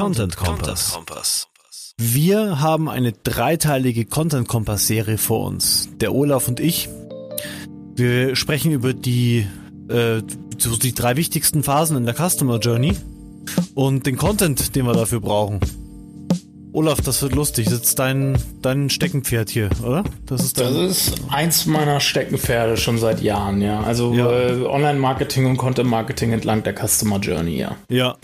Content Kompass. Wir haben eine dreiteilige Content Kompass Serie vor uns. Der Olaf und ich. Wir sprechen über die, äh, so die drei wichtigsten Phasen in der Customer Journey und den Content, den wir dafür brauchen. Olaf, das wird lustig. Das ist dein, dein Steckenpferd hier, oder? Das ist, das ist eins meiner Steckenpferde schon seit Jahren, ja. Also ja. äh, Online-Marketing und Content-Marketing entlang der Customer Journey, ja. Ja.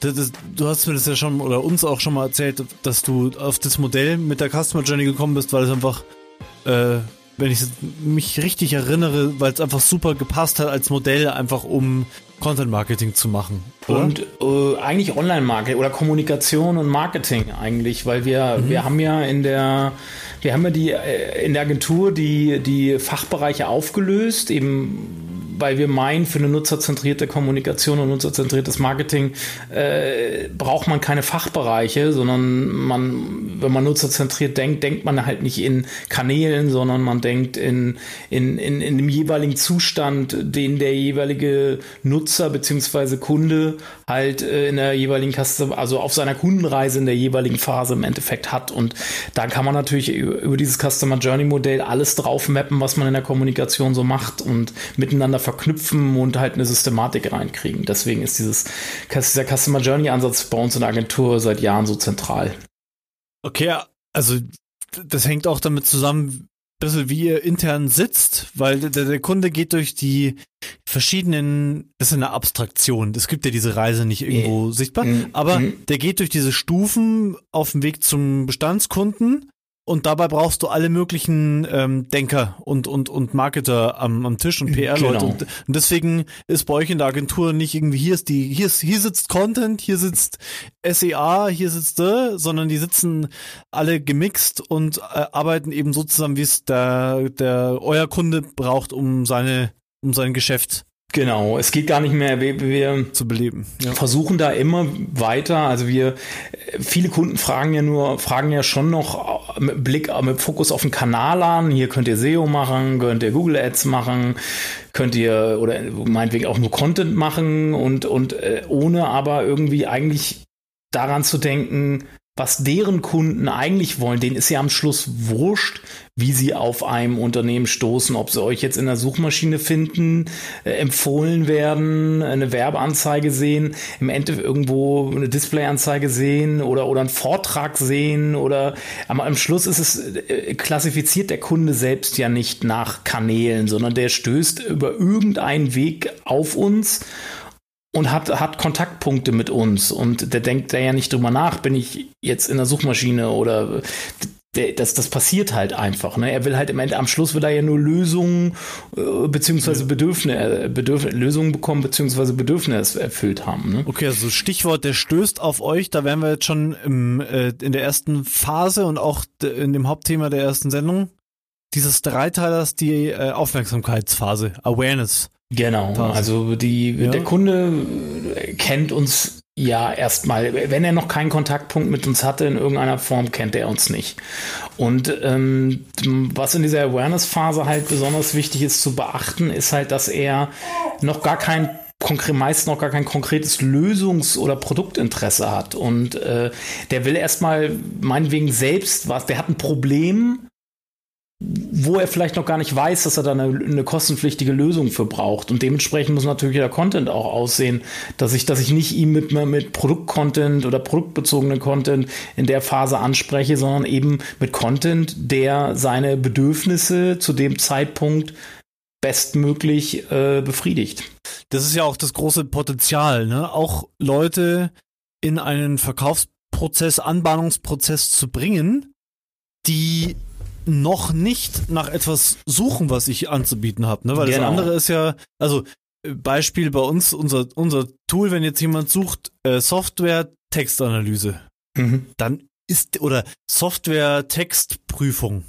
Das, das, du hast mir das ja schon oder uns auch schon mal erzählt, dass du auf das Modell mit der Customer Journey gekommen bist, weil es einfach, äh, wenn ich mich richtig erinnere, weil es einfach super gepasst hat als Modell, einfach um Content Marketing zu machen. Oder? Und äh, eigentlich Online Marketing oder Kommunikation und Marketing eigentlich, weil wir mhm. wir haben ja in der wir haben ja die äh, in der Agentur die die Fachbereiche aufgelöst, eben weil wir meinen, für eine nutzerzentrierte Kommunikation und nutzerzentriertes Marketing äh, braucht man keine Fachbereiche, sondern man, wenn man nutzerzentriert denkt, denkt man halt nicht in Kanälen, sondern man denkt in, in, in, in dem jeweiligen Zustand, den der jeweilige Nutzer bzw. Kunde halt äh, in der jeweiligen Customer, also auf seiner Kundenreise in der jeweiligen Phase im Endeffekt hat. Und da kann man natürlich über dieses Customer Journey Modell alles drauf mappen, was man in der Kommunikation so macht und miteinander verknüpfen und halt eine Systematik reinkriegen. Deswegen ist dieses, dieser Customer Journey Ansatz bei uns in der Agentur seit Jahren so zentral. Okay, also das hängt auch damit zusammen, bisschen wie ihr intern sitzt, weil der, der Kunde geht durch die verschiedenen, das ist eine Abstraktion, es gibt ja diese Reise nicht irgendwo mhm. sichtbar, mhm. aber mhm. der geht durch diese Stufen auf dem Weg zum Bestandskunden und dabei brauchst du alle möglichen ähm, Denker und, und, und Marketer am, am Tisch und PR-Leute. Genau. Und, und, deswegen ist bei euch in der Agentur nicht irgendwie, hier ist die, hier ist, hier sitzt Content, hier sitzt SEA, hier sitzt der, sondern die sitzen alle gemixt und äh, arbeiten eben so zusammen, wie es der, der euer Kunde braucht, um seine, um sein Geschäft Genau, es geht gar nicht mehr, wir, wir zu beleben. Ja. Versuchen da immer weiter. Also wir, viele Kunden fragen ja nur, fragen ja schon noch mit Blick, mit Fokus auf den Kanal an. Hier könnt ihr SEO machen, könnt ihr Google Ads machen, könnt ihr oder meinetwegen auch nur Content machen und und äh, ohne aber irgendwie eigentlich daran zu denken, was deren Kunden eigentlich wollen, denen ist ja am Schluss wurscht, wie sie auf einem Unternehmen stoßen, ob sie euch jetzt in der Suchmaschine finden, äh, empfohlen werden, eine Werbeanzeige sehen, im Endeffekt irgendwo eine Displayanzeige sehen oder, oder einen Vortrag sehen oder aber am Schluss ist es, äh, klassifiziert der Kunde selbst ja nicht nach Kanälen, sondern der stößt über irgendeinen Weg auf uns und hat, hat Kontaktpunkte mit uns und der denkt da ja nicht drüber nach, bin ich jetzt in der Suchmaschine oder der, das, das passiert halt einfach. Ne? Er will halt im Ende, am Schluss will er ja nur Lösungen äh, beziehungsweise Bedürfnisse, äh, Bedürfnisse, Lösungen bekommen beziehungsweise Bedürfnisse erfüllt haben. Ne? Okay, also Stichwort, der stößt auf euch, da wären wir jetzt schon im, äh, in der ersten Phase und auch in dem Hauptthema der ersten Sendung dieses Dreiteilers die äh, Aufmerksamkeitsphase, Awareness. Genau, Phase. also die, ja. der Kunde kennt uns ja erstmal, wenn er noch keinen Kontaktpunkt mit uns hatte in irgendeiner Form, kennt er uns nicht. Und ähm, was in dieser Awareness-Phase halt besonders wichtig ist zu beachten, ist halt, dass er noch gar kein meist noch gar kein konkretes Lösungs- oder Produktinteresse hat. Und äh, der will erstmal meinetwegen selbst was, der hat ein Problem wo er vielleicht noch gar nicht weiß, dass er da eine, eine, kostenpflichtige Lösung für braucht. Und dementsprechend muss natürlich der Content auch aussehen, dass ich, dass ich nicht ihm mit, mit Produktcontent oder produktbezogenen Content in der Phase anspreche, sondern eben mit Content, der seine Bedürfnisse zu dem Zeitpunkt bestmöglich äh, befriedigt. Das ist ja auch das große Potenzial, ne? Auch Leute in einen Verkaufsprozess, Anbahnungsprozess zu bringen, die noch nicht nach etwas suchen, was ich anzubieten habe, ne? Weil genau. das andere ist ja, also Beispiel bei uns, unser, unser Tool, wenn jetzt jemand sucht, äh, Software Textanalyse, mhm. dann ist, oder Software Textprüfung,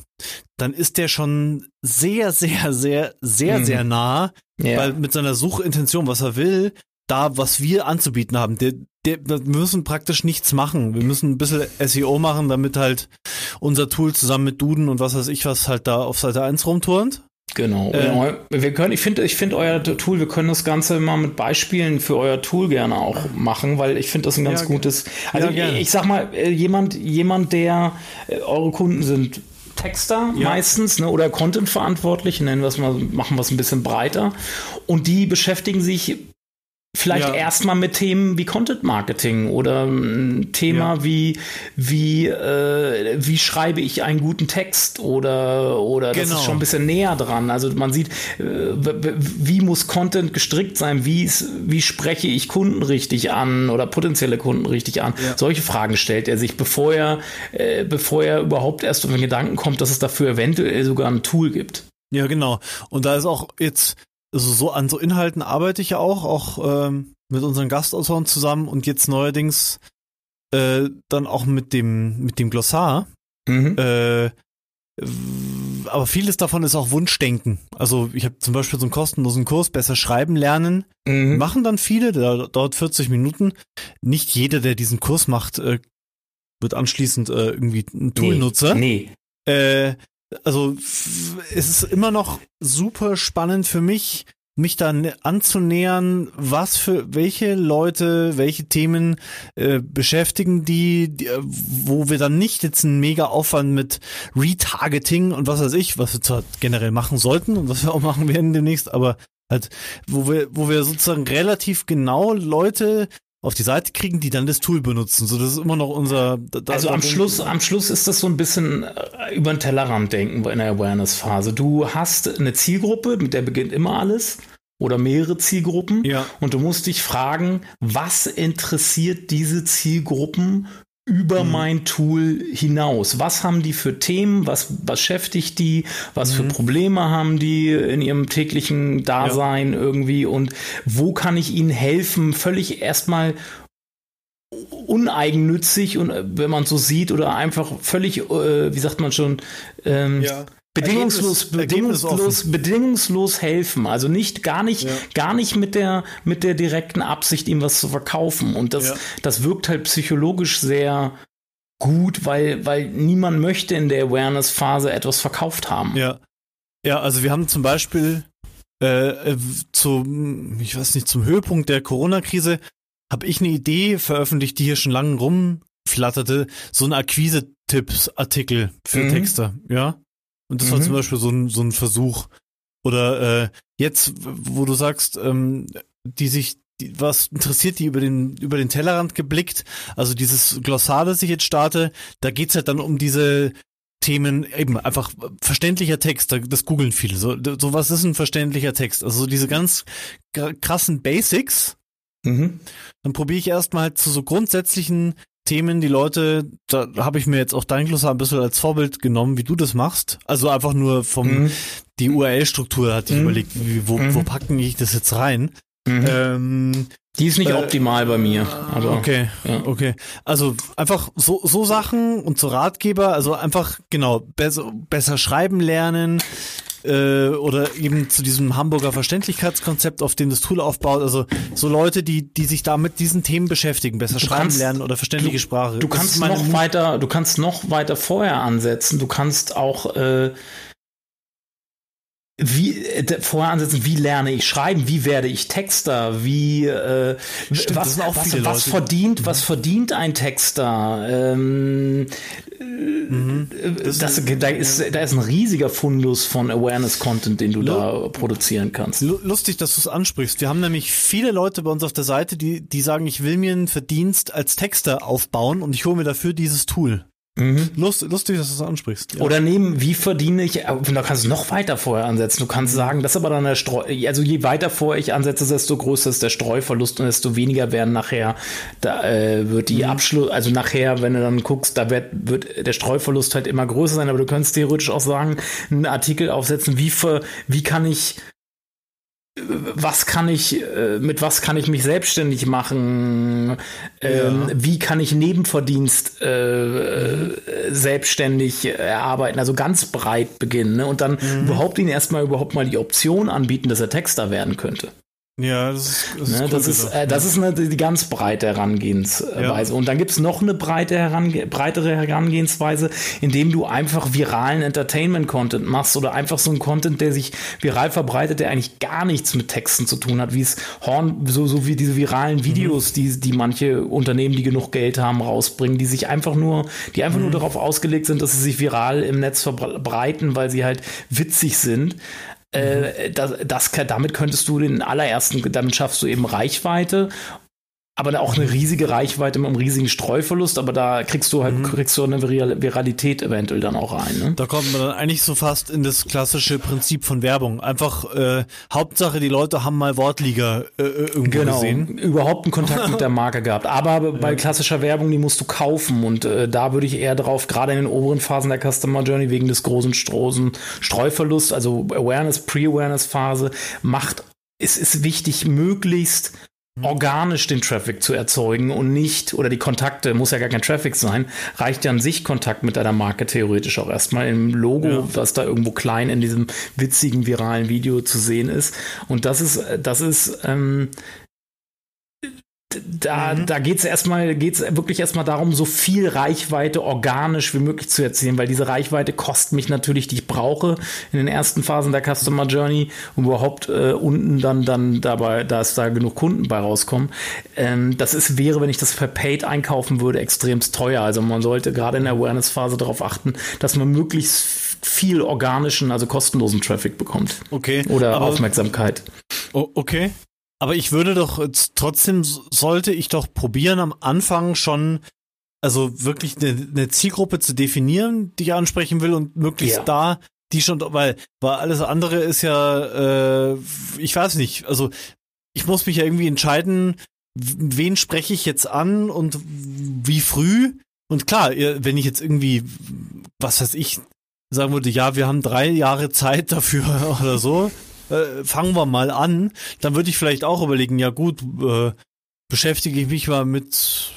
dann ist der schon sehr, sehr, sehr, sehr, mhm. sehr nah, ja. weil mit seiner Suchintention, was er will, da, was wir anzubieten haben. Der, wir müssen praktisch nichts machen. Wir müssen ein bisschen SEO machen, damit halt unser Tool zusammen mit Duden und was weiß ich was halt da auf Seite 1 rumturnt. Genau. Äh, wir können, ich finde, ich finde euer Tool, wir können das Ganze mal mit Beispielen für euer Tool gerne auch machen, weil ich finde das ein ganz ja, gutes. Also ja, ich, ich sag mal, äh, jemand, jemand, der äh, eure Kunden sind Texter ja. meistens ne, oder Content-Verantwortliche, nennen wir es mal, machen wir es ein bisschen breiter. Und die beschäftigen sich Vielleicht ja. erstmal mit Themen wie Content Marketing oder ein Thema ja. wie wie äh, wie schreibe ich einen guten Text oder oder genau. das ist genau. schon ein bisschen näher dran. Also man sieht, äh, wie muss Content gestrickt sein? Wie wie spreche ich Kunden richtig an oder potenzielle Kunden richtig an? Ja. Solche Fragen stellt er sich, bevor er äh, bevor er überhaupt erst auf den Gedanken kommt, dass es dafür eventuell sogar ein Tool gibt. Ja, genau. Und da ist auch jetzt also so an so Inhalten arbeite ich ja auch, auch ähm, mit unseren Gastautoren zusammen und jetzt neuerdings äh, dann auch mit dem mit dem Glossar. Mhm. Äh, aber vieles davon ist auch Wunschdenken. Also ich habe zum Beispiel so einen kostenlosen Kurs, besser schreiben lernen. Mhm. Machen dann viele, der dauert 40 Minuten. Nicht jeder, der diesen Kurs macht, äh, wird anschließend äh, irgendwie ein Tool-Nutzer. Nee. nee. Äh, also es ist immer noch super spannend für mich, mich dann anzunähern, was für welche Leute, welche Themen äh, beschäftigen die, die, äh, wo wir dann nicht jetzt einen mega Aufwand mit Retargeting und was weiß ich, was wir zwar generell machen sollten und was wir auch machen werden demnächst, aber halt, wo wir, wo wir sozusagen relativ genau Leute auf die Seite kriegen, die dann das Tool benutzen. So, das ist immer noch unser. Da, also am Schluss, am Schluss ist das so ein bisschen äh, über den Tellerrand denken in der Awareness-Phase. Du hast eine Zielgruppe, mit der beginnt immer alles. Oder mehrere Zielgruppen. Ja. Und du musst dich fragen, was interessiert diese Zielgruppen über mhm. mein Tool hinaus. Was haben die für Themen? Was beschäftigt die? Was mhm. für Probleme haben die in ihrem täglichen Dasein ja. irgendwie? Und wo kann ich ihnen helfen? Völlig erstmal uneigennützig und äh, wenn man so sieht oder einfach völlig, äh, wie sagt man schon, ähm, ja bedingungslos, bedingungslos, bedingungslos helfen. Also nicht, gar nicht, ja. gar nicht mit der, mit der direkten Absicht, ihm was zu verkaufen. Und das, ja. das wirkt halt psychologisch sehr gut, weil, weil niemand möchte in der Awareness-Phase etwas verkauft haben. Ja. Ja, also wir haben zum Beispiel äh, äh zum, ich weiß nicht, zum Höhepunkt der Corona-Krise habe ich eine Idee veröffentlicht, die hier schon lange rumflatterte, so ein Akquise-Tipps-Artikel für mhm. Texter, ja. Und das mhm. war zum Beispiel so ein, so ein Versuch. Oder äh, jetzt, wo du sagst, ähm, die sich, die, was interessiert die über den, über den Tellerrand geblickt? Also dieses Glossar, das ich jetzt starte, da geht's halt dann um diese Themen, eben einfach verständlicher Text, das googeln viele. So, so was ist ein verständlicher Text? Also diese ganz krassen Basics. Mhm. Dann probiere ich erstmal halt zu so grundsätzlichen Themen, die Leute, da habe ich mir jetzt auch dein Glossar ein bisschen als Vorbild genommen, wie du das machst. Also einfach nur vom, mhm. die URL-Struktur hatte ich mhm. überlegt, wie, wo, mhm. wo packen ich das jetzt rein? Mhm. Ähm, die ist nicht äh, optimal bei mir. Aber, okay, ja. okay. Also einfach so, so Sachen und so Ratgeber, also einfach, genau, besser, besser schreiben lernen, äh, oder eben zu diesem Hamburger Verständlichkeitskonzept, auf dem das Tool aufbaut. Also so Leute, die, die sich da mit diesen Themen beschäftigen, besser du schreiben kannst, lernen oder verständliche du, Sprache. Du kannst noch weiter, du kannst noch weiter vorher ansetzen. Du kannst auch äh, wie äh, vorher ansetzen, wie lerne ich schreiben, wie werde ich Texter, wie äh, Stimmt, was, was, was verdient, mhm. was verdient ein Texter? Ähm, mhm. das, das, da, ist, da ist ein riesiger Fundus von Awareness-Content, den du da produzieren kannst. Lustig, dass du es ansprichst. Wir haben nämlich viele Leute bei uns auf der Seite, die, die sagen, ich will mir einen Verdienst als Texter aufbauen und ich hole mir dafür dieses Tool. Mhm. Lust, lustig, dass du das ansprichst. Ja. Oder nehmen, wie verdiene ich, da kannst du noch weiter vorher ansetzen. Du kannst sagen, das ist aber dann der Streu, also je weiter vorher ich ansetze, desto größer ist der Streuverlust und desto weniger werden nachher, da äh, wird die mhm. Abschluss, also nachher, wenn du dann guckst, da wird, wird der Streuverlust halt immer größer sein, aber du könntest theoretisch auch sagen, einen Artikel aufsetzen, wie, für, wie kann ich was kann ich, äh, mit was kann ich mich selbstständig machen? Ähm, ja. Wie kann ich Nebenverdienst äh, selbstständig erarbeiten? Also ganz breit beginnen ne? und dann mhm. überhaupt ihn erstmal überhaupt mal die Option anbieten, dass er Texter werden könnte. Ja, das ist, das ist, ne, das ist, äh, das ist eine, die ganz breite Herangehensweise. Ja. Und dann gibt's noch eine breite Herange breitere Herangehensweise, indem du einfach viralen Entertainment-Content machst oder einfach so einen Content, der sich viral verbreitet, der eigentlich gar nichts mit Texten zu tun hat, wie es Horn, so, so wie diese viralen mhm. Videos, mhm. die, die manche Unternehmen, die genug Geld haben, rausbringen, die sich einfach nur, die einfach mhm. nur darauf ausgelegt sind, dass sie sich viral im Netz verbreiten, weil sie halt witzig sind. Äh, das, das, damit könntest du den allerersten, damit schaffst du eben Reichweite aber auch eine riesige Reichweite mit einem riesigen Streuverlust, aber da kriegst du halt, mhm. kriegst du eine Viralität eventuell dann auch rein. Ne? Da kommt man dann eigentlich so fast in das klassische Prinzip von Werbung. Einfach äh, Hauptsache, die Leute haben mal Wortliga äh, äh irgendwo genau, gesehen. Überhaupt einen Kontakt mit der Marke gehabt. Aber ja. bei klassischer Werbung, die musst du kaufen und äh, da würde ich eher drauf, gerade in den oberen Phasen der Customer Journey wegen des großen Strosen Streuverlust, also Awareness, Pre-Awareness-Phase, macht es ist wichtig, möglichst. Organisch den Traffic zu erzeugen und nicht, oder die Kontakte, muss ja gar kein Traffic sein, reicht ja an sich Kontakt mit deiner Marke theoretisch auch erstmal im Logo, ja. was da irgendwo klein in diesem witzigen viralen Video zu sehen ist. Und das ist, das ist ähm, da, mhm. da geht es erstmal, geht's wirklich erstmal darum, so viel Reichweite organisch wie möglich zu erzielen, weil diese Reichweite kostet mich natürlich, die ich brauche in den ersten Phasen der Customer Journey, um überhaupt äh, unten dann, dann dabei, dass da genug Kunden bei rauskommen. Ähm, das ist, wäre, wenn ich das per Paid einkaufen würde, extremst teuer. Also man sollte gerade in der Awareness-Phase darauf achten, dass man möglichst viel organischen, also kostenlosen Traffic bekommt. Okay. Oder Aufmerksamkeit. Okay. Aber ich würde doch trotzdem sollte ich doch probieren am Anfang schon also wirklich eine, eine Zielgruppe zu definieren, die ich ansprechen will und möglichst ja. da die schon, weil, weil alles andere ist ja, äh, ich weiß nicht, also ich muss mich ja irgendwie entscheiden, wen spreche ich jetzt an und wie früh. Und klar, wenn ich jetzt irgendwie, was weiß ich, sagen würde, ja, wir haben drei Jahre Zeit dafür oder so, äh, fangen wir mal an, dann würde ich vielleicht auch überlegen, ja gut, äh, beschäftige ich mich mal mit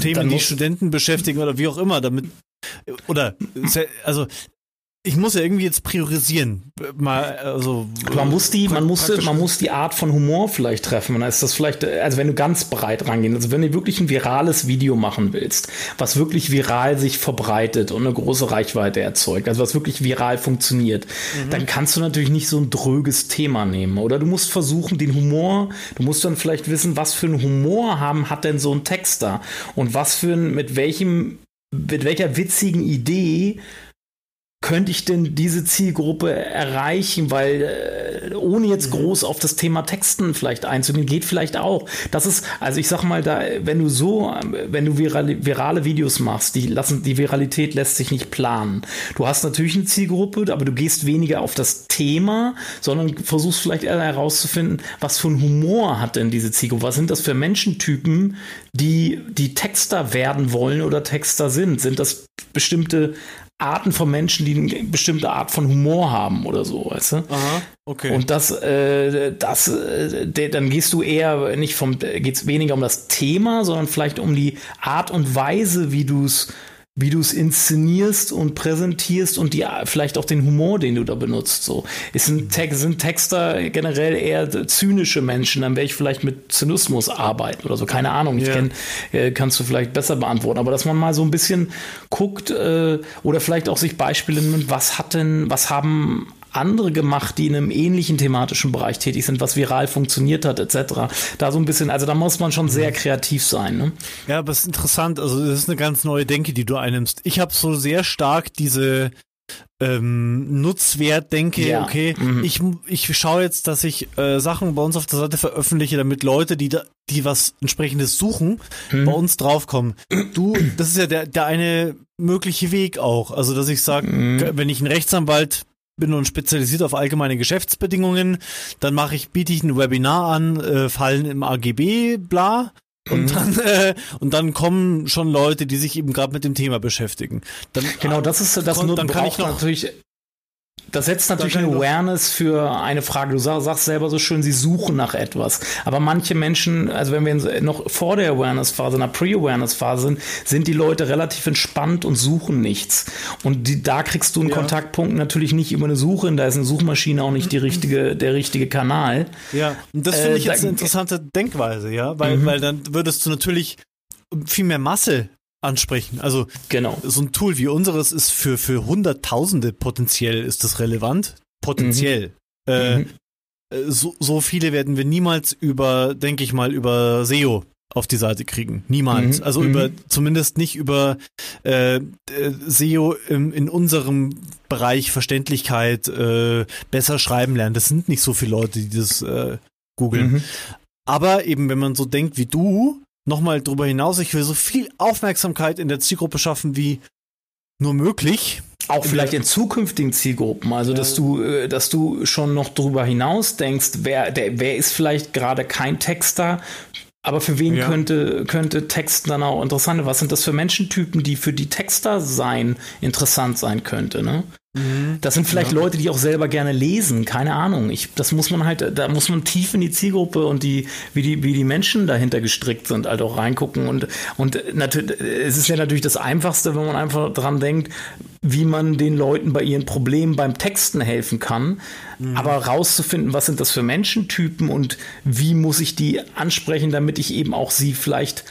Themen, die Studenten beschäftigen oder wie auch immer, damit oder also ich muss ja irgendwie jetzt priorisieren. Mal, also, man muss die, man muss, man muss die Art von Humor vielleicht treffen. Dann ist das vielleicht, also wenn du ganz breit rangehst, also wenn du wirklich ein virales Video machen willst, was wirklich viral sich verbreitet und eine große Reichweite erzeugt, also was wirklich viral funktioniert, mhm. dann kannst du natürlich nicht so ein dröges Thema nehmen. Oder du musst versuchen, den Humor, du musst dann vielleicht wissen, was für einen Humor haben, hat denn so ein Texter und was für ein, mit welchem, mit welcher witzigen Idee könnte ich denn diese Zielgruppe erreichen? Weil äh, ohne jetzt mhm. groß auf das Thema Texten vielleicht einzugehen, geht vielleicht auch. Das ist, also ich sag mal, da, wenn du so, wenn du virale, virale Videos machst, die lassen, die Viralität lässt sich nicht planen. Du hast natürlich eine Zielgruppe, aber du gehst weniger auf das Thema, sondern versuchst vielleicht eher herauszufinden, was für ein Humor hat denn diese Zielgruppe? Was sind das für Menschentypen, die, die Texter werden wollen oder Texter sind? Sind das bestimmte Arten von Menschen, die eine bestimmte Art von Humor haben oder so, weißt du? Aha, okay. Und das, äh, das, äh, dann gehst du eher nicht vom, geht's weniger um das Thema, sondern vielleicht um die Art und Weise, wie du es wie du es inszenierst und präsentierst und die vielleicht auch den Humor, den du da benutzt. So ist ein Text, sind Texter generell eher zynische Menschen, dann werde ich vielleicht mit Zynismus arbeiten oder so. Keine Ahnung. Ich yeah. kenn, äh, kannst du vielleicht besser beantworten. Aber dass man mal so ein bisschen guckt äh, oder vielleicht auch sich Beispiele nimmt, was hat denn, was haben andere gemacht, die in einem ähnlichen thematischen Bereich tätig sind, was viral funktioniert hat, etc. Da so ein bisschen, also da muss man schon sehr mhm. kreativ sein. Ne? Ja, aber es ist interessant, also das ist eine ganz neue Denke, die du einnimmst. Ich habe so sehr stark diese ähm, Nutzwert denke, ja. okay, mhm. ich, ich schaue jetzt, dass ich äh, Sachen bei uns auf der Seite veröffentliche, damit Leute, die da, die was entsprechendes suchen, mhm. bei uns draufkommen. Du, das ist ja der, der eine mögliche Weg auch. Also, dass ich sage, mhm. wenn ich einen Rechtsanwalt bin nun spezialisiert auf allgemeine Geschäftsbedingungen. Dann mache ich, biete ich ein Webinar an, äh, fallen im AGB, bla. Und mhm. dann, äh, und dann kommen schon Leute, die sich eben gerade mit dem Thema beschäftigen. Dann, genau, das ist das dann kann ich noch natürlich Das setzt natürlich eine Awareness für eine Frage. Du sagst selber so schön, sie suchen nach etwas. Aber manche Menschen, also wenn wir noch vor der Awareness-Phase, in der Pre-Awareness-Phase sind, sind die Leute relativ entspannt und suchen nichts. Und die, da kriegst du einen ja. Kontaktpunkt natürlich nicht über eine Suche, da ist eine Suchmaschine auch nicht die richtige, der richtige Kanal. Ja, und das finde ich äh, jetzt eine interessante Denkweise, ja, weil, mhm. weil dann würdest du natürlich viel mehr Masse ansprechen. Also genau. so ein Tool wie unseres ist für, für Hunderttausende potenziell ist das relevant. Potenziell. Mhm. Äh, mhm. So, so viele werden wir niemals über, denke ich mal, über SEO auf die Seite kriegen. Niemals. Mhm. Also über, mhm. zumindest nicht über äh, SEO im, in unserem Bereich Verständlichkeit äh, besser schreiben lernen. Das sind nicht so viele Leute, die das äh, googeln. Mhm. Aber eben, wenn man so denkt wie du, nochmal drüber hinaus, ich will so viel Aufmerksamkeit in der Zielgruppe schaffen wie nur möglich. Auch vielleicht in zukünftigen Zielgruppen, also dass du, äh, dass du schon noch drüber hinaus denkst, wer, der, wer ist vielleicht gerade kein Texter, aber für wen ja. könnte, könnte Texten dann auch interessant sein? Was sind das für Menschentypen, die für die Texter sein interessant sein könnte, ne? Mhm. Das sind vielleicht ja. Leute, die auch selber gerne lesen, keine Ahnung. Ich, das muss man halt, da muss man tief in die Zielgruppe und die, wie die, wie die Menschen dahinter gestrickt sind, halt auch reingucken. Und, und natürlich, es ist ja natürlich das Einfachste, wenn man einfach dran denkt, wie man den Leuten bei ihren Problemen beim Texten helfen kann. Mhm. Aber rauszufinden, was sind das für Menschentypen und wie muss ich die ansprechen, damit ich eben auch sie vielleicht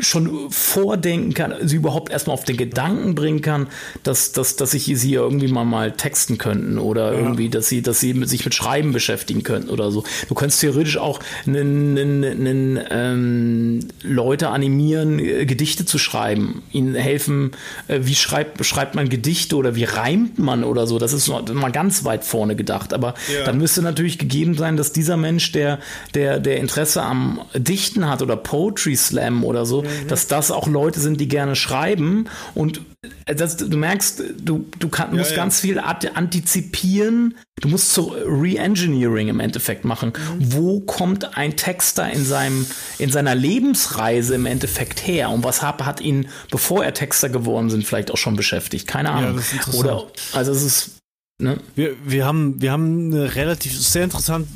schon vordenken kann, sie überhaupt erstmal auf den Gedanken bringen kann, dass, dass, dass sich sie irgendwie mal, mal texten könnten oder ja. irgendwie, dass sie, dass sie sich mit Schreiben beschäftigen könnten oder so. Du könntest theoretisch auch einen, einen, einen, ähm, Leute animieren, äh, Gedichte zu schreiben, ihnen helfen, äh, wie schreibt, schreibt man Gedichte oder wie reimt man oder so. Das ist mal ganz weit vorne gedacht. Aber ja. dann müsste natürlich gegeben sein, dass dieser Mensch, der, der, der Interesse am Dichten hat oder Poetry Slam oder so, mhm. dass das auch Leute sind, die gerne schreiben und äh, das, du merkst, du, du kann, musst ja, ja. ganz viel antizipieren. Du musst so Re-Engineering im Endeffekt machen. Mhm. Wo kommt ein Texter in seinem, in seiner Lebensreise im Endeffekt her? Und was hat, hat ihn, bevor er Texter geworden sind, vielleicht auch schon beschäftigt? Keine Ahnung. Ja, Oder, also es ist, ne? Wir, wir haben, wir haben eine relativ, sehr interessant,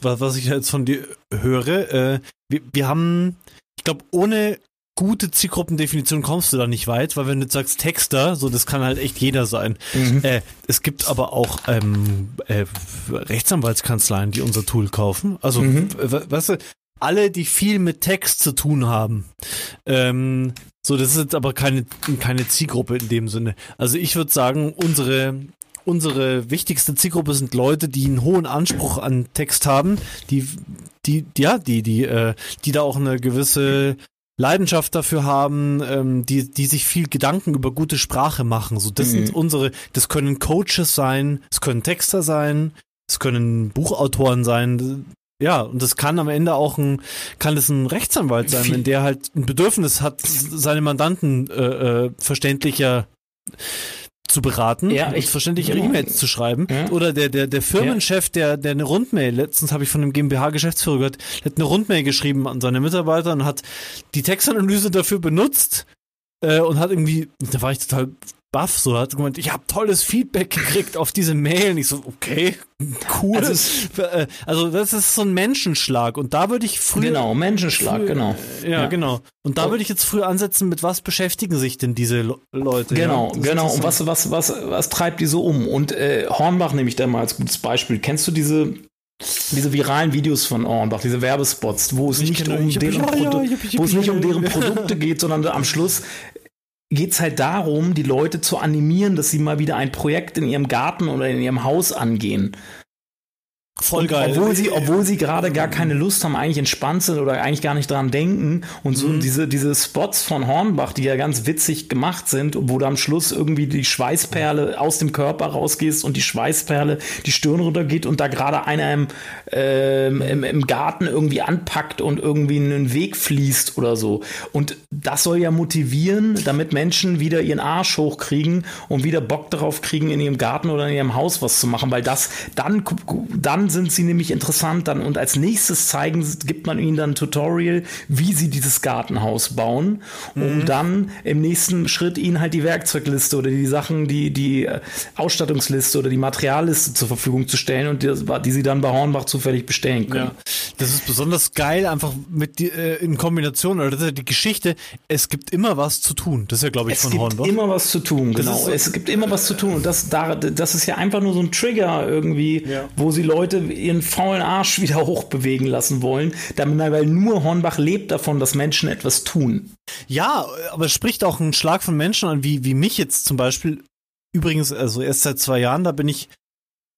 was, was ich jetzt von dir höre. Äh, wir, wir haben, ich glaube, ohne gute Zielgruppendefinition kommst du da nicht weit, weil wenn du sagst Texter, so das kann halt echt jeder sein. Mhm. Äh, es gibt aber auch ähm, äh, Rechtsanwaltskanzleien, die unser Tool kaufen. Also, mhm. weißt du, alle, die viel mit Text zu tun haben. Ähm, so, das ist jetzt aber keine, keine Zielgruppe in dem Sinne. Also ich würde sagen, unsere unsere wichtigste Zielgruppe sind Leute, die einen hohen Anspruch an Text haben, die, die, ja, die, die, äh, die da auch eine gewisse Leidenschaft dafür haben, ähm, die, die sich viel Gedanken über gute Sprache machen. So, das mhm. sind unsere, das können Coaches sein, es können Texter sein, es können Buchautoren sein. Ja, und das kann am Ende auch ein, kann es ein Rechtsanwalt sein, wenn der halt ein Bedürfnis hat, seine Mandanten äh, äh, verständlicher zu beraten ja, ich, verständlich ihre E-Mails zu schreiben. Ja. Oder der, der, der Firmenchef, der, der eine Rundmail, letztens habe ich von einem GmbH-Geschäftsführer gehört, der hat eine Rundmail geschrieben an seine Mitarbeiter und hat die Textanalyse dafür benutzt äh, und hat irgendwie, da war ich total baff, so hat gemeint, ich habe tolles Feedback gekriegt auf diese Mail. Und ich so, okay, cool. Also, äh, also, das ist so ein Menschenschlag. Und da würde ich früher. Genau, Menschenschlag, früher, genau. Ja, ja, genau. Und da oh. würde ich jetzt früher ansetzen, mit was beschäftigen sich denn diese Leute? Genau, ja? genau. Und was, was, was, was treibt die so um? Und äh, Hornbach nehme ich da mal als gutes Beispiel. Kennst du diese diese viralen Videos von Hornbach, diese Werbespots, wo es nicht um deren wo es nicht um deren Produkte geht, sondern am Schluss geht es halt darum, die Leute zu animieren, dass sie mal wieder ein Projekt in ihrem Garten oder in ihrem Haus angehen. Voll und geil. Obwohl sie, obwohl sie gerade gar keine Lust haben, eigentlich entspannt sind oder eigentlich gar nicht dran denken. Und so mhm. diese, diese Spots von Hornbach, die ja ganz witzig gemacht sind, wo du am Schluss irgendwie die Schweißperle aus dem Körper rausgehst und die Schweißperle die Stirn runtergeht und da gerade einer im, äh, im, im Garten irgendwie anpackt und irgendwie einen Weg fließt oder so. Und das soll ja motivieren, damit Menschen wieder ihren Arsch hochkriegen und wieder Bock darauf kriegen, in ihrem Garten oder in ihrem Haus was zu machen, weil das dann, dann dann sind sie nämlich interessant dann und als nächstes zeigen, gibt man ihnen dann ein Tutorial, wie sie dieses Gartenhaus bauen, um mhm. dann im nächsten Schritt ihnen halt die Werkzeugliste oder die Sachen, die, die äh, Ausstattungsliste oder die Materialliste zur Verfügung zu stellen und die, die sie dann bei Hornbach zufällig bestellen können. Ja. Das ist besonders geil, einfach mit die, äh, in Kombination, oder das ist ja die Geschichte, es gibt immer was zu tun. Das ist ja, glaube ich, es von Hornbach. Es gibt immer was zu tun, genau. es gibt immer was zu tun und das, da, das ist ja einfach nur so ein Trigger irgendwie, ja. wo sie Leute ihren faulen Arsch wieder hochbewegen lassen wollen, damit, weil nur Hornbach lebt davon, dass Menschen etwas tun. Ja, aber es spricht auch einen Schlag von Menschen an, wie, wie mich jetzt zum Beispiel. Übrigens, also erst seit zwei Jahren, da bin ich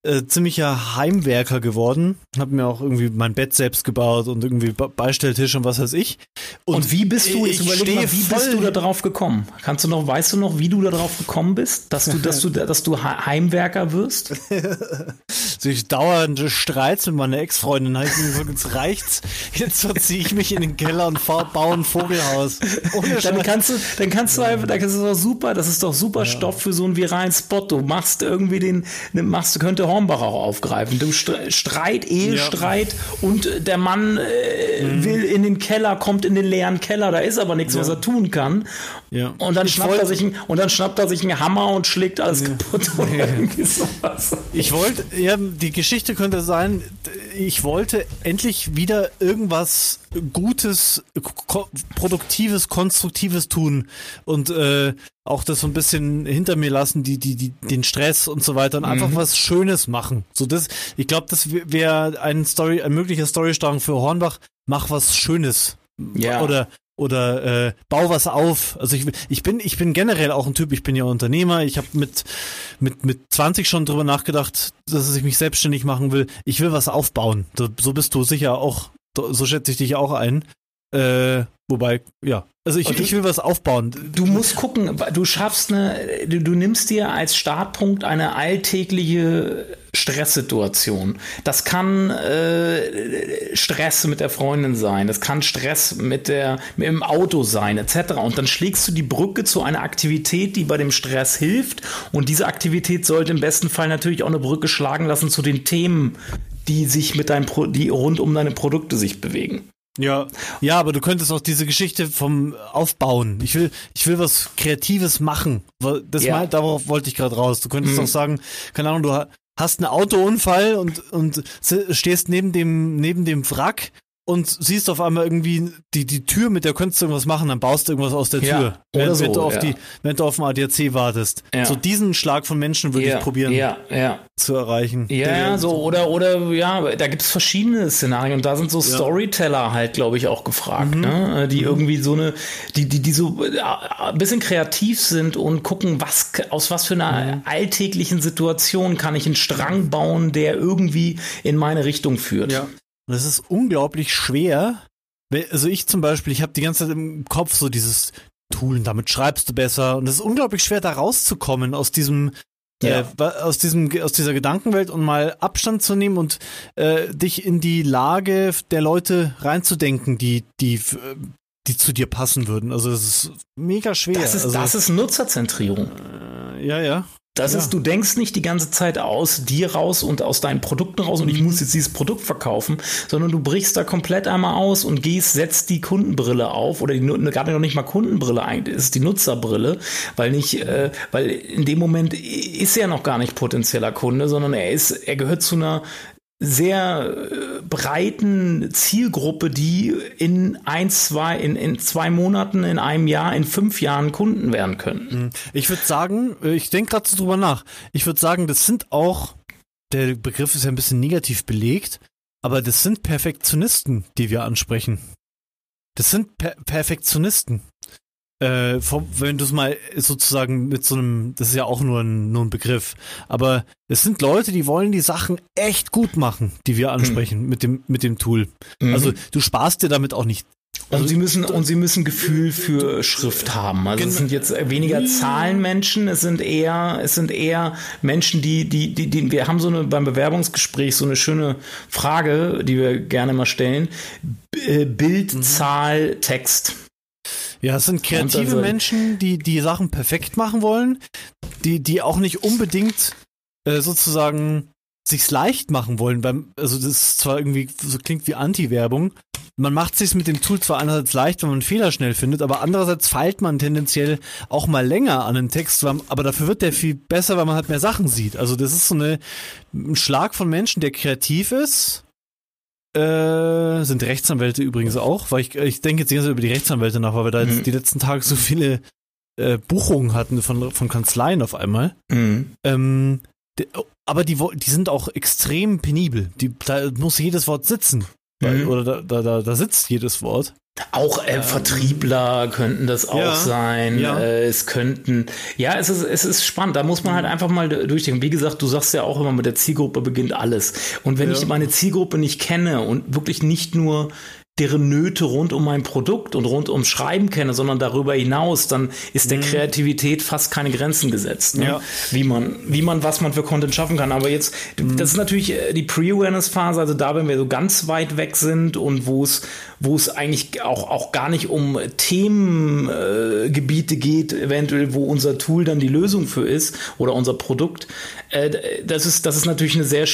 äh, ziemlicher Heimwerker geworden. Hab mir auch irgendwie mein Bett selbst gebaut und irgendwie Beistelltisch und was weiß ich. Und, und wie bist du, jetzt überleg mal, wie bist du da drauf gekommen? Kannst du noch, weißt du noch, wie du da drauf gekommen bist, dass du, dass du, dass du Heimwerker wirst? Durch dauernde Streits mit meiner Ex-Freundin habe ich mir gesagt, jetzt reicht's. Jetzt verziehe ich mich in den Keller und baue ein Vogelhaus. dann kannst du, dann kannst du einfach, das ist doch super, das ist doch super ja. Stoff für so einen viralen Spot. Du machst irgendwie den, machst, könnte Hornbach auch aufgreifen. Du Streit, Ehestreit ja. und der Mann äh, mhm. will in den Keller, kommt in den leeren Keller, da ist aber nichts, ja. was er tun kann. Ja. Und dann schnappt er sich ein, und dann schnappt er sich einen Hammer und schlägt alles kaputt oder irgendwie sowas. Ich wollte, ja, die Geschichte könnte sein, ich wollte endlich wieder irgendwas Gutes, ko Produktives, Konstruktives tun und äh, auch das so ein bisschen hinter mir lassen, die, die, die, den Stress und so weiter und mhm. einfach was Schönes machen. So das, ich glaube, das wäre ein Story, ein möglicher Storystrang für Hornbach. Mach was Schönes. Ja. Oder oder äh, bau was auf. Also ich, ich bin ich bin generell auch ein Typ, ich bin ja Unternehmer, ich habe mit mit mit 20 schon drüber nachgedacht, dass ich mich selbstständig machen will. Ich will was aufbauen. So bist du sicher auch so schätze ich dich auch ein. Äh, wobei, ja. Also ich, du, ich will was aufbauen. Du musst gucken, du schaffst eine, du, du nimmst dir als Startpunkt eine alltägliche Stresssituation. Das kann äh, Stress mit der Freundin sein, das kann Stress mit, der, mit dem Auto sein, etc. Und dann schlägst du die Brücke zu einer Aktivität, die bei dem Stress hilft. Und diese Aktivität sollte im besten Fall natürlich auch eine Brücke schlagen lassen zu den Themen, die sich mit deinem Pro die rund um deine Produkte sich bewegen. Ja, ja, aber du könntest auch diese Geschichte vom Aufbauen. Ich will, ich will was Kreatives machen. Das ja. mal, darauf wollte ich gerade raus. Du könntest mhm. auch sagen, keine Ahnung, du hast einen Autounfall und, und stehst neben dem, neben dem Wrack und siehst auf einmal irgendwie die, die Tür, mit der könntest du irgendwas machen, dann baust du irgendwas aus der ja, Tür. Wenn, so, wenn, du auf ja. die, wenn du auf dem ADAC wartest. Ja. So diesen Schlag von Menschen würde ich probieren zu erreichen. Ja, so, oder, oder, ja, da gibt es verschiedene Szenarien und da sind so Storyteller halt, glaube ich, auch gefragt, mhm. ne? Die mhm. irgendwie so eine, die, die, die so äh, ein bisschen kreativ sind und gucken, was, aus was für einer mhm. alltäglichen Situation kann ich einen Strang bauen, der irgendwie in meine Richtung führt. Ja. Und es ist unglaublich schwer. Also ich zum Beispiel, ich habe die ganze Zeit im Kopf so dieses Tool, und damit schreibst du besser. Und es ist unglaublich schwer, da rauszukommen aus diesem, ja. äh, aus diesem, aus dieser Gedankenwelt und mal Abstand zu nehmen und äh, dich in die Lage der Leute reinzudenken, die, die, die zu dir passen würden. Also es ist mega schwer. Das ist, also, das ist Nutzerzentrierung. Äh, ja, ja. Das ja. ist, du denkst nicht die ganze Zeit aus dir raus und aus deinen Produkten raus und ich mhm. muss jetzt dieses Produkt verkaufen, sondern du brichst da komplett einmal aus und gehst, setzt die Kundenbrille auf oder die, gerade noch nicht mal Kundenbrille eigentlich, ist die Nutzerbrille, weil nicht, äh, weil in dem Moment ist er noch gar nicht potenzieller Kunde, sondern er ist, er gehört zu einer sehr äh, breiten Zielgruppe, die in ein, zwei, in, in zwei Monaten, in einem Jahr, in fünf Jahren Kunden werden können. Mhm. Ich würde sagen, äh, ich denke gerade so drüber nach. Ich würde sagen, das sind auch, der Begriff ist ja ein bisschen negativ belegt, aber das sind Perfektionisten, die wir ansprechen. Das sind per Perfektionisten äh, vom, wenn du es mal sozusagen mit so einem, das ist ja auch nur ein, nur ein Begriff, aber es sind Leute, die wollen die Sachen echt gut machen, die wir ansprechen mhm. mit dem mit dem Tool. Mhm. Also du sparst dir damit auch nicht also und sie müssen und sie müssen Gefühl für Schrift haben. Also es sind jetzt weniger Zahlenmenschen, es sind eher es sind eher Menschen, die die die, die wir haben so eine beim Bewerbungsgespräch so eine schöne Frage, die wir gerne mal stellen. Bild, mhm. Zahl, Text. Ja, es sind kreative Menschen, die die Sachen perfekt machen wollen, die, die auch nicht unbedingt äh, sozusagen sich's leicht machen wollen. Beim, also das ist zwar irgendwie so klingt wie Anti-Werbung. Man macht sich's mit dem Tool zwar einerseits leicht, wenn man Fehler schnell findet, aber andererseits feilt man tendenziell auch mal länger an den Text, aber dafür wird der viel besser, weil man halt mehr Sachen sieht. Also das ist so eine, ein Schlag von Menschen, der kreativ ist. Äh, sind Rechtsanwälte übrigens auch, weil ich, ich denke jetzt die ganze Zeit über die Rechtsanwälte nach, weil wir da jetzt mhm. die letzten Tage so viele äh, Buchungen hatten von, von Kanzleien auf einmal. Mhm. Ähm, die, aber die, die sind auch extrem penibel. Die, da muss jedes Wort sitzen. Mhm. Oder da, da, da sitzt jedes Wort. Auch äh, ähm, Vertriebler könnten das auch ja, sein. Ja. Äh, es könnten, ja, es ist, es ist spannend. Da muss man halt einfach mal durchdenken. Wie gesagt, du sagst ja auch immer, mit der Zielgruppe beginnt alles. Und wenn ja. ich meine Zielgruppe nicht kenne und wirklich nicht nur deren Nöte rund um mein Produkt und rund ums Schreiben kenne, sondern darüber hinaus, dann ist der mhm. Kreativität fast keine Grenzen gesetzt, ne? ja. wie man, wie man, was man für Content schaffen kann. Aber jetzt, mhm. das ist natürlich äh, die Pre-Awareness-Phase, also da, wenn wir so ganz weit weg sind und wo es, wo es eigentlich auch, auch gar nicht um Themengebiete äh, geht, eventuell, wo unser Tool dann die Lösung für ist oder unser Produkt. Äh, das ist, das ist natürlich eine sehr,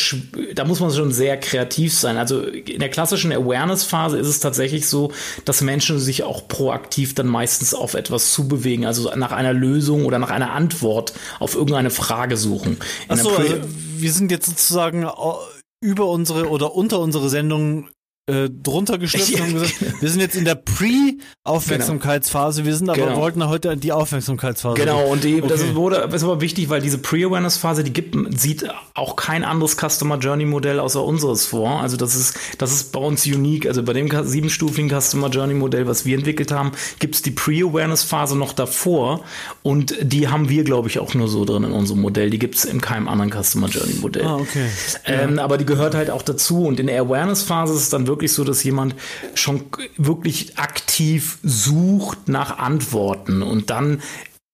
da muss man schon sehr kreativ sein. Also in der klassischen Awareness-Phase ist es tatsächlich so, dass Menschen sich auch proaktiv dann meistens auf etwas zubewegen, also nach einer Lösung oder nach einer Antwort auf irgendeine Frage suchen. Achso, also wir sind jetzt sozusagen äh, über unsere oder unter unsere Sendung äh, drunter geschlüpft und gesagt, wir sind jetzt in der Pre-Aufmerksamkeitsphase, wir sind aber genau. wollten heute die Aufmerksamkeitsphase. Genau, und die, okay. das ist, wurde, ist aber wichtig, weil diese Pre-Awareness-Phase, die gibt, sieht auch kein anderes Customer Journey Modell außer unseres vor. Also das ist, das ist bei uns unique. Also bei dem siebenstufigen Customer Journey Modell, was wir entwickelt haben, gibt's die Pre-Awareness-Phase noch davor und die haben wir, glaube ich, auch nur so drin in unserem Modell. Die gibt's in keinem anderen Customer Journey Modell. Ah, okay. Ähm, ja. Aber die gehört halt auch dazu und in der Awareness-Phase ist es dann wirklich wirklich so, dass jemand schon wirklich aktiv sucht nach Antworten und dann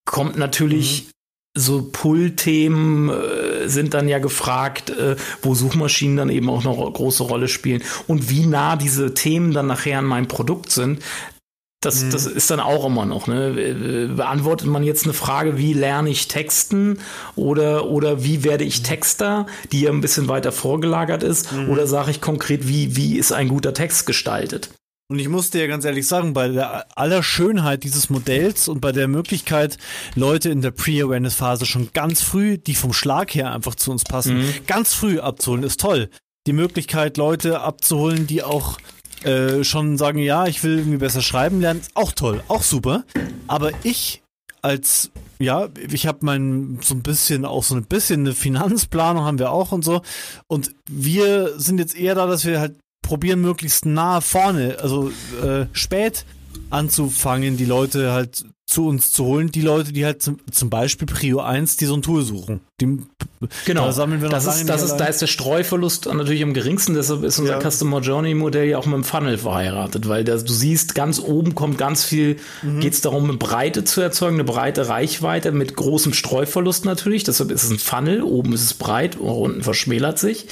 kommt natürlich mhm so Pull-Themen äh, sind dann ja gefragt, äh, wo Suchmaschinen dann eben auch eine große Rolle spielen und wie nah diese Themen dann nachher an meinem Produkt sind. Das, mhm. das ist dann auch immer noch. Ne? Beantwortet man jetzt eine Frage, wie lerne ich Texten oder, oder wie werde ich Texter, die ja ein bisschen weiter vorgelagert ist, mhm. oder sage ich konkret, wie, wie ist ein guter Text gestaltet? Und ich muss dir ganz ehrlich sagen, bei der aller Schönheit dieses Modells und bei der Möglichkeit, Leute in der Pre-Awareness-Phase schon ganz früh, die vom Schlag her einfach zu uns passen, mhm. ganz früh abzuholen, ist toll. Die Möglichkeit, Leute abzuholen, die auch äh, schon sagen, ja, ich will irgendwie besser schreiben lernen, auch toll, auch super. Aber ich als ja, ich habe mein so ein bisschen auch so ein bisschen eine Finanzplanung haben wir auch und so und wir sind jetzt eher da, dass wir halt probieren möglichst nah vorne, also äh, spät anzufangen, die Leute halt zu uns zu holen, die Leute, die halt zum, zum Beispiel Prio 1, die so ein Tool suchen. Die, genau, da sammeln wir noch das ist, das ist, da ist der Streuverlust natürlich am geringsten, deshalb ist unser ja. Customer Journey Modell ja auch mit dem Funnel verheiratet, weil das, du siehst, ganz oben kommt ganz viel, mhm. geht es darum, eine Breite zu erzeugen, eine breite Reichweite mit großem Streuverlust natürlich, deshalb ist es ein Funnel, oben ist es breit, unten verschmälert sich.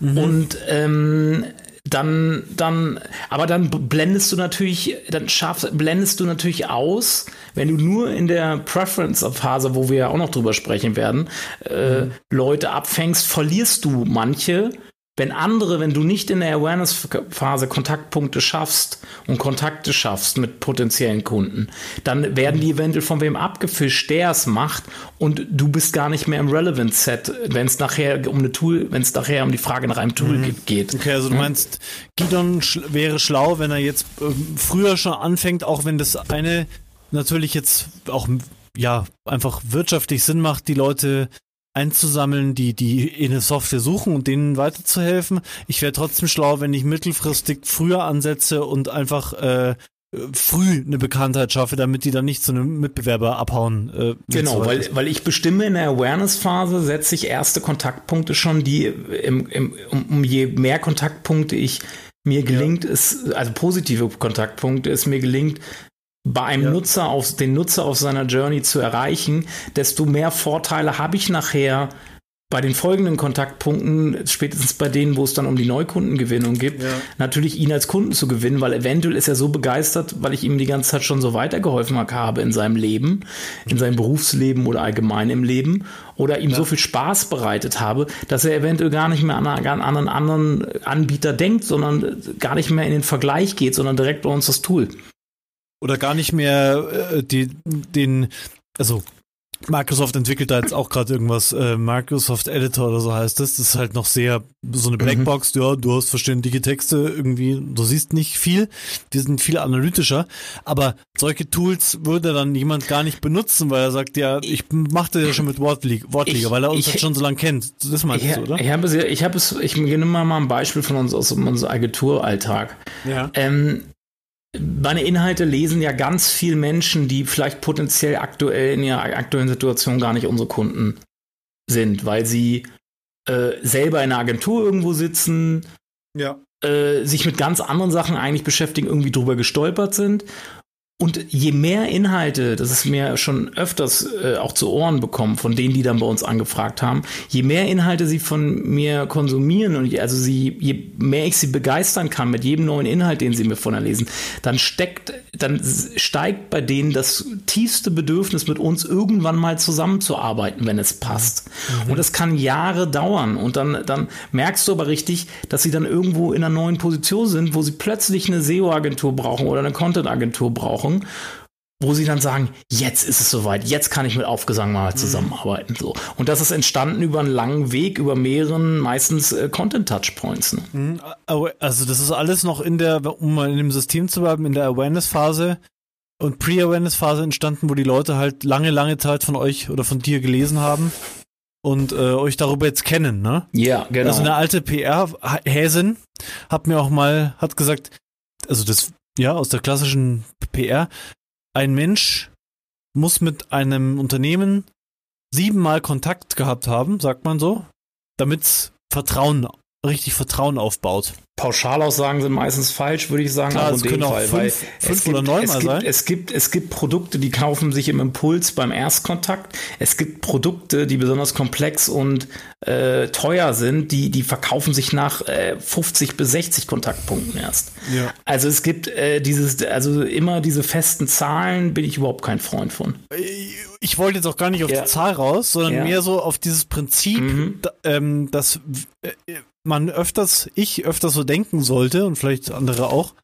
Mhm. Und ähm, dann, dann, aber dann blendest du natürlich, dann schaffst, blendest du natürlich aus, wenn du nur in der Preference-Phase, wo wir ja auch noch drüber sprechen werden, äh, mhm. Leute abfängst, verlierst du manche, wenn andere, wenn du nicht in der Awareness-Phase Kontaktpunkte schaffst und Kontakte schaffst mit potenziellen Kunden, dann werden die eventuell von wem abgefischt, der es macht und du bist gar nicht mehr im Relevant-Set, wenn es nachher um eine Tool, wenn es nachher um die Frage nach einem Tool mhm. geht. Okay, also du meinst, Gidon sch wäre schlau, wenn er jetzt äh, früher schon anfängt, auch wenn das eine natürlich jetzt auch ja einfach wirtschaftlich Sinn macht, die Leute einzusammeln, die, die in eine Software suchen und denen weiterzuhelfen. Ich wäre trotzdem schlau, wenn ich mittelfristig früher ansetze und einfach äh, früh eine Bekanntheit schaffe, damit die dann nicht zu einem Mitbewerber abhauen. Äh, genau, weil, weil ich bestimme in der Awareness-Phase, setze ich erste Kontaktpunkte schon, die im, im, um, um je mehr Kontaktpunkte ich mir gelingt, ja. es, also positive Kontaktpunkte, es mir gelingt, bei einem ja. Nutzer auf den Nutzer auf seiner Journey zu erreichen, desto mehr Vorteile habe ich nachher bei den folgenden Kontaktpunkten, spätestens bei denen, wo es dann um die Neukundengewinnung geht, ja. natürlich ihn als Kunden zu gewinnen, weil eventuell ist er so begeistert, weil ich ihm die ganze Zeit schon so weitergeholfen habe in seinem Leben, in seinem Berufsleben oder allgemein im Leben oder ihm ja. so viel Spaß bereitet habe, dass er eventuell gar nicht mehr an einen anderen Anbieter denkt, sondern gar nicht mehr in den Vergleich geht, sondern direkt bei uns das Tool. Oder gar nicht mehr äh, die, den, also Microsoft entwickelt da jetzt auch gerade irgendwas, äh, Microsoft Editor oder so heißt das. Das ist halt noch sehr so eine Blackbox, mhm. ja, du hast verständliche Texte irgendwie, du siehst nicht viel, die sind viel analytischer, aber solche Tools würde dann jemand gar nicht benutzen, weil er sagt, ja, ich machte ja schon mit Wortliga, Wortliga weil er uns ich, halt schon so lange kennt. Das meinst ich, du, oder? Ich habe es, ich habe es, ich nehme mal ein Beispiel von uns aus unserem Agenturalltag. Ja. Ähm, meine Inhalte lesen ja ganz viel Menschen, die vielleicht potenziell aktuell in ihrer aktuellen Situation gar nicht unsere Kunden sind, weil sie äh, selber in einer Agentur irgendwo sitzen, ja. äh, sich mit ganz anderen Sachen eigentlich beschäftigen, irgendwie drüber gestolpert sind und je mehr Inhalte, das ist mir schon öfters äh, auch zu Ohren bekommen, von denen, die dann bei uns angefragt haben, je mehr Inhalte sie von mir konsumieren und je, also sie, je mehr ich sie begeistern kann mit jedem neuen Inhalt, den sie mir von lesen, dann steckt, dann steigt bei denen das tiefste Bedürfnis, mit uns irgendwann mal zusammenzuarbeiten, wenn es passt. Mhm. Und das kann Jahre dauern. Und dann, dann merkst du aber richtig, dass sie dann irgendwo in einer neuen Position sind, wo sie plötzlich eine SEO-Agentur brauchen oder eine Content-Agentur brauchen Song, wo sie dann sagen, jetzt ist es soweit, jetzt kann ich mit Aufgesang mal mhm. zusammenarbeiten. So. Und das ist entstanden über einen langen Weg, über mehreren, meistens äh, Content-Touchpoints. Ne? Mhm. Also das ist alles noch in der, um mal in dem System zu bleiben, in der Awareness-Phase und Pre-Awareness-Phase entstanden, wo die Leute halt lange, lange Zeit von euch oder von dir gelesen haben und äh, euch darüber jetzt kennen, ne? Ja, genau. Also eine alte PR-Häsin hat mir auch mal, hat gesagt, also das ja, aus der klassischen PR. Ein Mensch muss mit einem Unternehmen siebenmal Kontakt gehabt haben, sagt man so, damit Vertrauen, richtig Vertrauen aufbaut. Pauschalaussagen sind meistens falsch, würde ich sagen. Klar, es können auch Fall, fünf, fünf oder neun mal sein. Es gibt, es gibt Produkte, die kaufen sich im Impuls beim Erstkontakt. Es gibt Produkte, die besonders komplex und äh, teuer sind, die, die verkaufen sich nach äh, 50 bis 60 Kontaktpunkten erst. Ja. Also es gibt äh, dieses, also immer diese festen Zahlen, bin ich überhaupt kein Freund von. Ich wollte jetzt auch gar nicht auf ja. die Zahl raus, sondern ja. mehr so auf dieses Prinzip, mhm. ähm, dass äh, man öfters, ich öfters so denken sollte und vielleicht andere auch,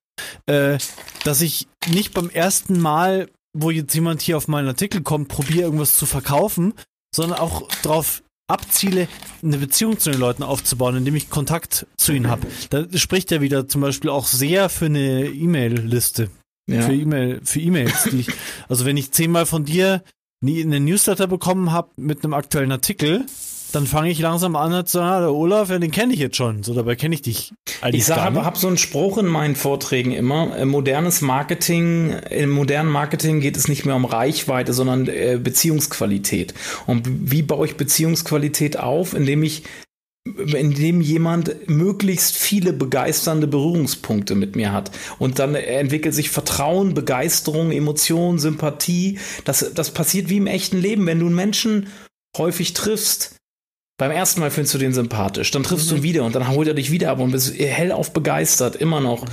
äh, dass ich nicht beim ersten Mal, wo jetzt jemand hier auf meinen Artikel kommt, probiere irgendwas zu verkaufen, sondern auch darauf abziele, eine Beziehung zu den Leuten aufzubauen, indem ich Kontakt zu ihnen habe. Da spricht ja wieder zum Beispiel auch sehr für eine E-Mail-Liste. Ja. Für E-Mail, für E-Mails, die ich, also wenn ich zehnmal von dir nie einen Newsletter bekommen habe mit einem aktuellen Artikel, dann fange ich langsam an zu sagen, der Olaf, ja, den kenne ich jetzt schon. So, dabei kenne ich dich Ich sag, habe hab so einen Spruch in meinen Vorträgen immer, äh, modernes Marketing, im modernen Marketing geht es nicht mehr um Reichweite, sondern äh, Beziehungsqualität. Und wie baue ich Beziehungsqualität auf? Indem ich indem jemand möglichst viele begeisternde Berührungspunkte mit mir hat. Und dann entwickelt sich Vertrauen, Begeisterung, Emotion, Sympathie. Das, das passiert wie im echten Leben. Wenn du einen Menschen häufig triffst, beim ersten Mal findest du den sympathisch, dann triffst mhm. du ihn wieder und dann holt er dich wieder ab und bist hellauf begeistert, immer noch. Mhm.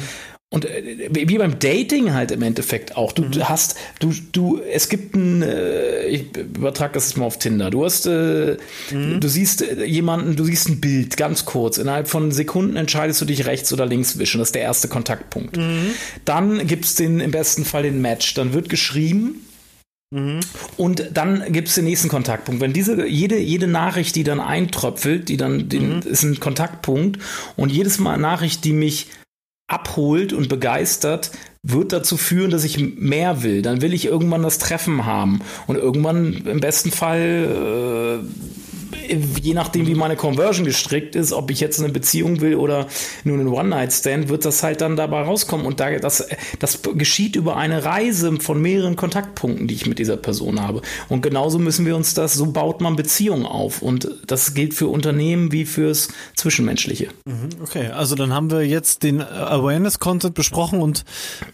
Und äh, wie beim Dating halt im Endeffekt auch. Du mhm. hast, du, du, es gibt ein, äh, ich übertrage das jetzt mal auf Tinder. Du hast, äh, mhm. du siehst äh, jemanden, du siehst ein Bild, ganz kurz. Innerhalb von Sekunden entscheidest du dich rechts oder links wischen. Das ist der erste Kontaktpunkt. Mhm. Dann gibt es den, im besten Fall den Match. Dann wird geschrieben, Mhm. Und dann gibt es den nächsten Kontaktpunkt. Wenn diese, jede, jede Nachricht, die dann eintröpfelt, die dann, den, mhm. ist ein Kontaktpunkt und jedes Mal Nachricht, die mich abholt und begeistert, wird dazu führen, dass ich mehr will. Dann will ich irgendwann das Treffen haben. Und irgendwann im besten Fall äh, je nachdem, wie meine Conversion gestrickt ist, ob ich jetzt eine Beziehung will oder nur einen One-Night-Stand, wird das halt dann dabei rauskommen. Und da, das, das geschieht über eine Reise von mehreren Kontaktpunkten, die ich mit dieser Person habe. Und genauso müssen wir uns das, so baut man Beziehungen auf. Und das gilt für Unternehmen wie fürs Zwischenmenschliche. Mhm, okay, also dann haben wir jetzt den Awareness-Content besprochen und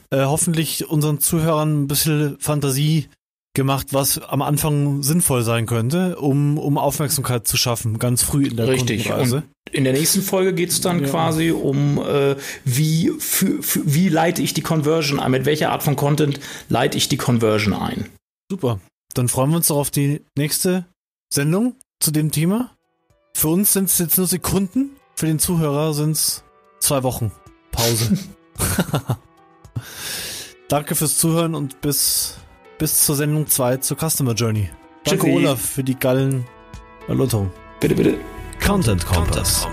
äh, hoffentlich unseren Zuhörern ein bisschen Fantasie gemacht, was am Anfang sinnvoll sein könnte, um, um Aufmerksamkeit zu schaffen, ganz früh in der Richtig. Und in der nächsten Folge geht es dann Ja. quasi um, äh, wie, für, für, wie leite ich die Conversion ein, mit welcher Art von Content leite ich die Conversion ein. Super. Dann freuen wir uns doch auf die nächste Sendung zu dem Thema. Für uns sind es jetzt nur Sekunden, für den Zuhörer sind es zwei Wochen Pause. Danke fürs Zuhören und bis, bis zur Sendung 2 zur Customer Journey. Danke Tschüssi. Olaf für die geilen Erläuterungen. Bitte, bitte. Content Kompass.